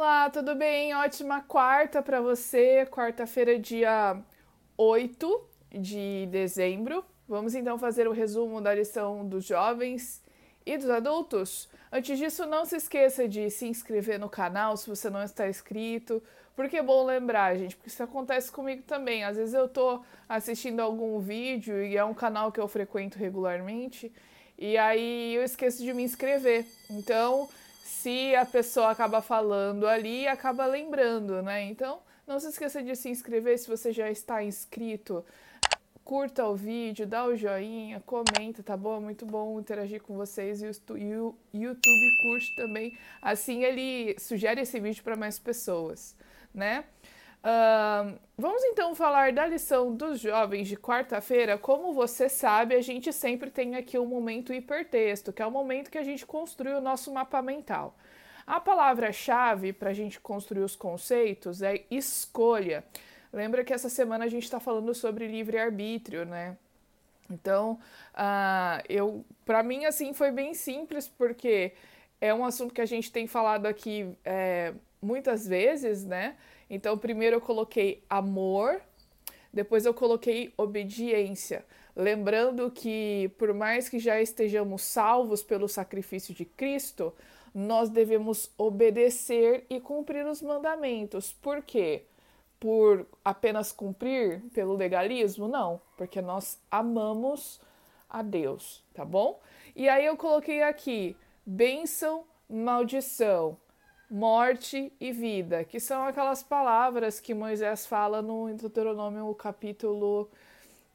Olá, tudo bem? Ótima quarta para você, quarta-feira, dia 8 de dezembro. Vamos então fazer o resumo da lição dos jovens e dos adultos. Antes disso, não se esqueça de se inscrever no canal se você não está inscrito, porque é bom lembrar, gente, porque isso acontece comigo também. Às vezes eu tô assistindo algum vídeo e é um canal que eu frequento regularmente, e aí eu esqueço de me inscrever. Então, se a pessoa acaba falando ali, acaba lembrando, né? Então, não se esqueça de se inscrever se você já está inscrito. Curta o vídeo, dá o joinha, comenta, tá bom? É muito bom interagir com vocês e o YouTube curte também. Assim ele sugere esse vídeo para mais pessoas, né? Uh, vamos então falar da lição dos jovens de quarta-feira. Como você sabe, a gente sempre tem aqui um momento hipertexto, que é o momento que a gente construi o nosso mapa mental. A palavra-chave para a gente construir os conceitos é escolha. Lembra que essa semana a gente está falando sobre livre-arbítrio, né? Então, uh, eu, para mim, assim, foi bem simples, porque é um assunto que a gente tem falado aqui é, muitas vezes, né? Então, primeiro eu coloquei amor, depois eu coloquei obediência. Lembrando que, por mais que já estejamos salvos pelo sacrifício de Cristo, nós devemos obedecer e cumprir os mandamentos. Por quê? Por apenas cumprir pelo legalismo? Não, porque nós amamos a Deus, tá bom? E aí eu coloquei aqui bênção, maldição morte e vida, que são aquelas palavras que Moisés fala no Deuteronômio capítulo,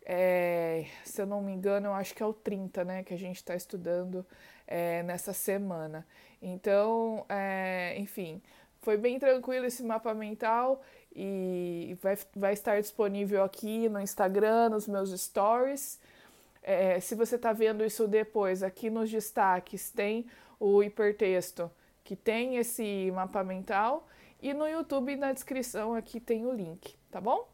é, se eu não me engano, eu acho que é o 30, né, que a gente está estudando é, nessa semana. Então, é, enfim, foi bem tranquilo esse mapa mental e vai, vai estar disponível aqui no Instagram, nos meus stories. É, se você está vendo isso depois, aqui nos destaques tem o hipertexto que tem esse mapa mental e no YouTube na descrição aqui tem o link, tá bom?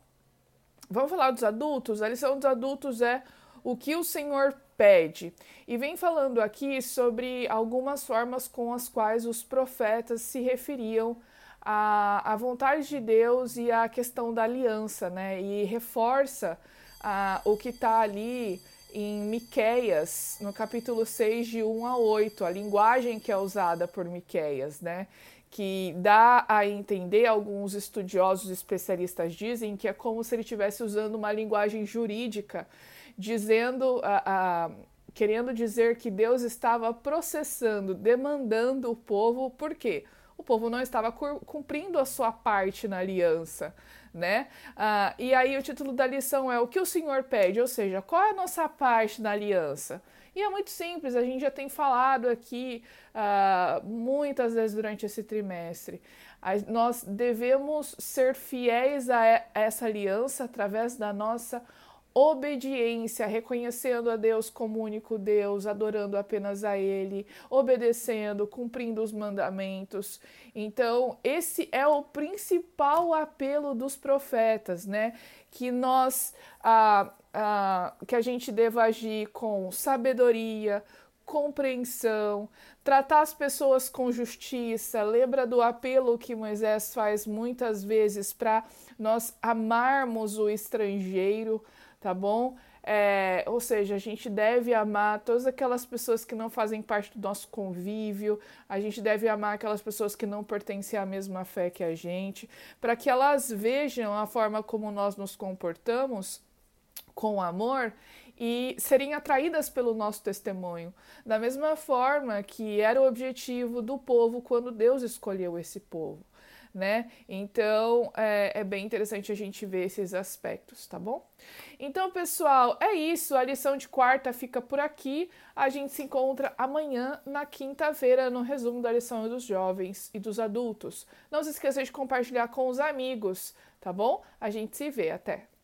Vamos falar dos adultos? A lição dos adultos é o que o Senhor pede. E vem falando aqui sobre algumas formas com as quais os profetas se referiam à, à vontade de Deus e à questão da aliança, né? E reforça ah, o que está ali em Miqueias, no capítulo 6, de 1 a 8, a linguagem que é usada por Miqueias, né? Que dá a entender, alguns estudiosos especialistas dizem que é como se ele estivesse usando uma linguagem jurídica, dizendo, a, a, querendo dizer que Deus estava processando, demandando o povo, por quê? O povo não estava cumprindo a sua parte na aliança né? Ah, e aí o título da lição é o que o Senhor pede, ou seja, qual é a nossa parte na aliança? E é muito simples, a gente já tem falado aqui ah, muitas vezes durante esse trimestre. nós devemos ser fiéis a essa aliança através da nossa obediência, reconhecendo a Deus como único Deus, adorando apenas a Ele, obedecendo, cumprindo os mandamentos. Então, esse é o principal apelo dos profetas, né? Que nós, ah, ah, que a gente deva agir com sabedoria, compreensão, tratar as pessoas com justiça. Lembra do apelo que Moisés faz muitas vezes para nós amarmos o estrangeiro tá bom? É, ou seja, a gente deve amar todas aquelas pessoas que não fazem parte do nosso convívio, a gente deve amar aquelas pessoas que não pertencem à mesma fé que a gente, para que elas vejam a forma como nós nos comportamos com amor e serem atraídas pelo nosso testemunho, da mesma forma que era o objetivo do povo quando Deus escolheu esse povo né? Então é, é, bem interessante a gente ver esses aspectos, tá bom? Então, pessoal, é isso. A lição de quarta fica por aqui. A gente se encontra amanhã, na quinta-feira, no resumo da lição dos jovens e dos adultos. Não se esqueça de compartilhar com os amigos, tá bom? A gente se vê. Até!